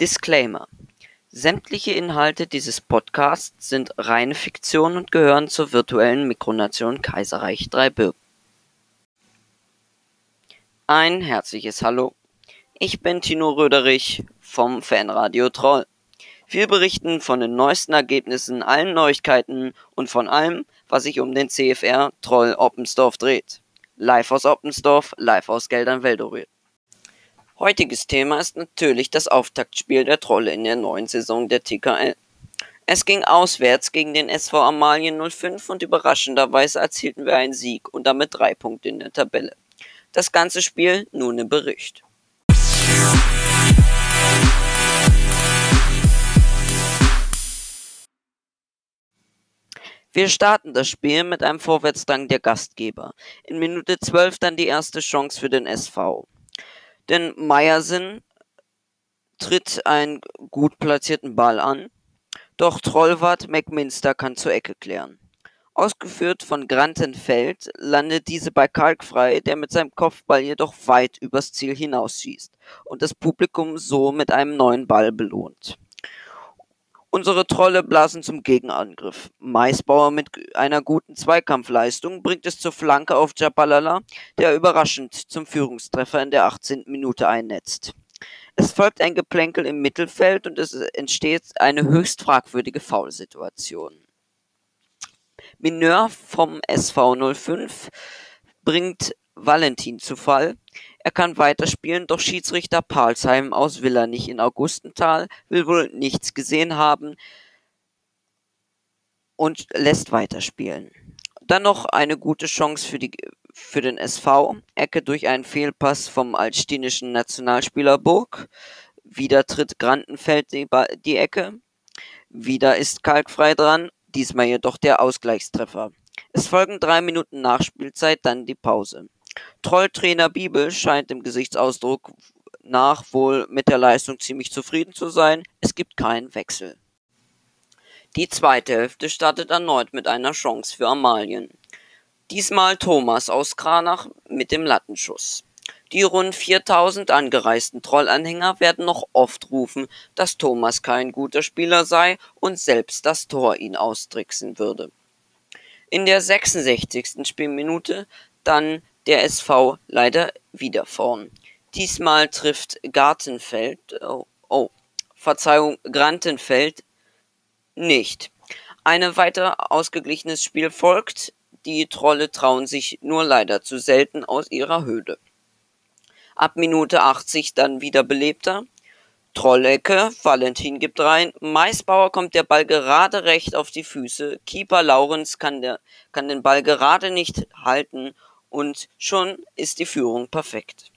Disclaimer: Sämtliche Inhalte dieses Podcasts sind reine Fiktion und gehören zur virtuellen Mikronation Kaiserreich Dreibürgen. Ein herzliches Hallo. Ich bin Tino Röderich vom Fanradio Troll. Wir berichten von den neuesten Ergebnissen, allen Neuigkeiten und von allem, was sich um den CFR Troll Oppensdorf dreht. Live aus Oppensdorf, live aus Geldern Weldorit. Heutiges Thema ist natürlich das Auftaktspiel der Trolle in der neuen Saison der TKL. Es ging auswärts gegen den SV Amalien 05 und überraschenderweise erzielten wir einen Sieg und damit drei Punkte in der Tabelle. Das ganze Spiel nun im Bericht. Wir starten das Spiel mit einem Vorwärtsdrang der Gastgeber. In Minute 12 dann die erste Chance für den SV. Denn Meyersen tritt einen gut platzierten Ball an, doch Trollwart McMinster kann zur Ecke klären. Ausgeführt von Grantenfeld landet diese bei Kalkfrei, der mit seinem Kopfball jedoch weit übers Ziel hinausschießt und das Publikum so mit einem neuen Ball belohnt. Unsere Trolle blasen zum Gegenangriff. Maisbauer mit einer guten Zweikampfleistung bringt es zur Flanke auf Jabalala, der überraschend zum Führungstreffer in der 18. Minute einnetzt. Es folgt ein Geplänkel im Mittelfeld und es entsteht eine höchst fragwürdige Foulsituation. Mineur vom SV 05 bringt Valentin zu Fall, er kann weiterspielen, doch Schiedsrichter Palsheim aus Villernich in Augustenthal will wohl nichts gesehen haben und lässt weiterspielen. Dann noch eine gute Chance für, die, für den SV. Ecke durch einen Fehlpass vom altstinischen Nationalspieler Burg. Wieder tritt Grandenfeld die, die Ecke. Wieder ist Kalkfrei dran, diesmal jedoch der Ausgleichstreffer. Es folgen drei Minuten Nachspielzeit, dann die Pause. Trolltrainer Bibel scheint dem Gesichtsausdruck nach wohl mit der Leistung ziemlich zufrieden zu sein. Es gibt keinen Wechsel. Die zweite Hälfte startet erneut mit einer Chance für Amalien. Diesmal Thomas aus Kranach mit dem Lattenschuss. Die rund 4000 angereisten Trollanhänger werden noch oft rufen, dass Thomas kein guter Spieler sei und selbst das Tor ihn austricksen würde. In der 66. Spielminute dann der SV leider wieder vorn. Diesmal trifft Gartenfeld, oh, oh, Verzeihung, Grantenfeld nicht. Ein weiter ausgeglichenes Spiel folgt. Die Trolle trauen sich nur leider zu selten aus ihrer Höhle. Ab Minute 80 dann wieder belebter. Trollecke, Valentin gibt rein, Maisbauer kommt der Ball gerade recht auf die Füße, Keeper Laurens kann, der, kann den Ball gerade nicht halten und schon ist die Führung perfekt.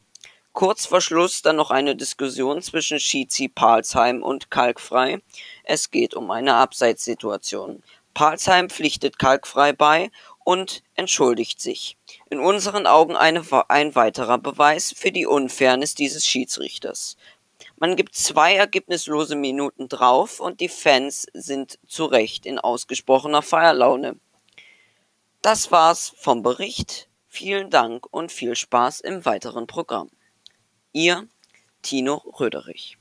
Kurz vor Schluss dann noch eine Diskussion zwischen Schizi Palsheim und Kalkfrei. Es geht um eine Abseitssituation. Palsheim pflichtet Kalkfrei bei und entschuldigt sich. In unseren Augen eine, ein weiterer Beweis für die Unfairness dieses Schiedsrichters. Man gibt zwei ergebnislose Minuten drauf und die Fans sind zu Recht in ausgesprochener Feierlaune. Das war's vom Bericht. Vielen Dank und viel Spaß im weiteren Programm. Ihr Tino Röderich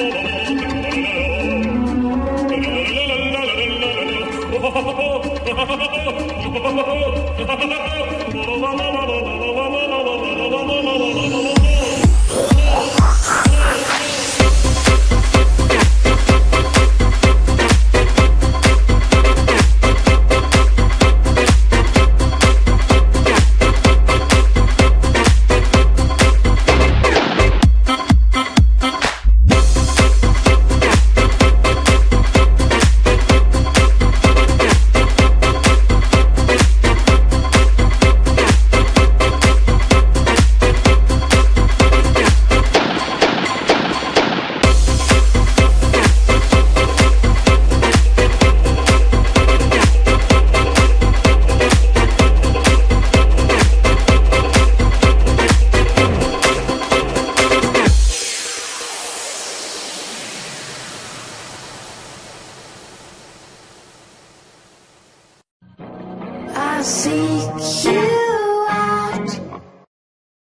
Oh,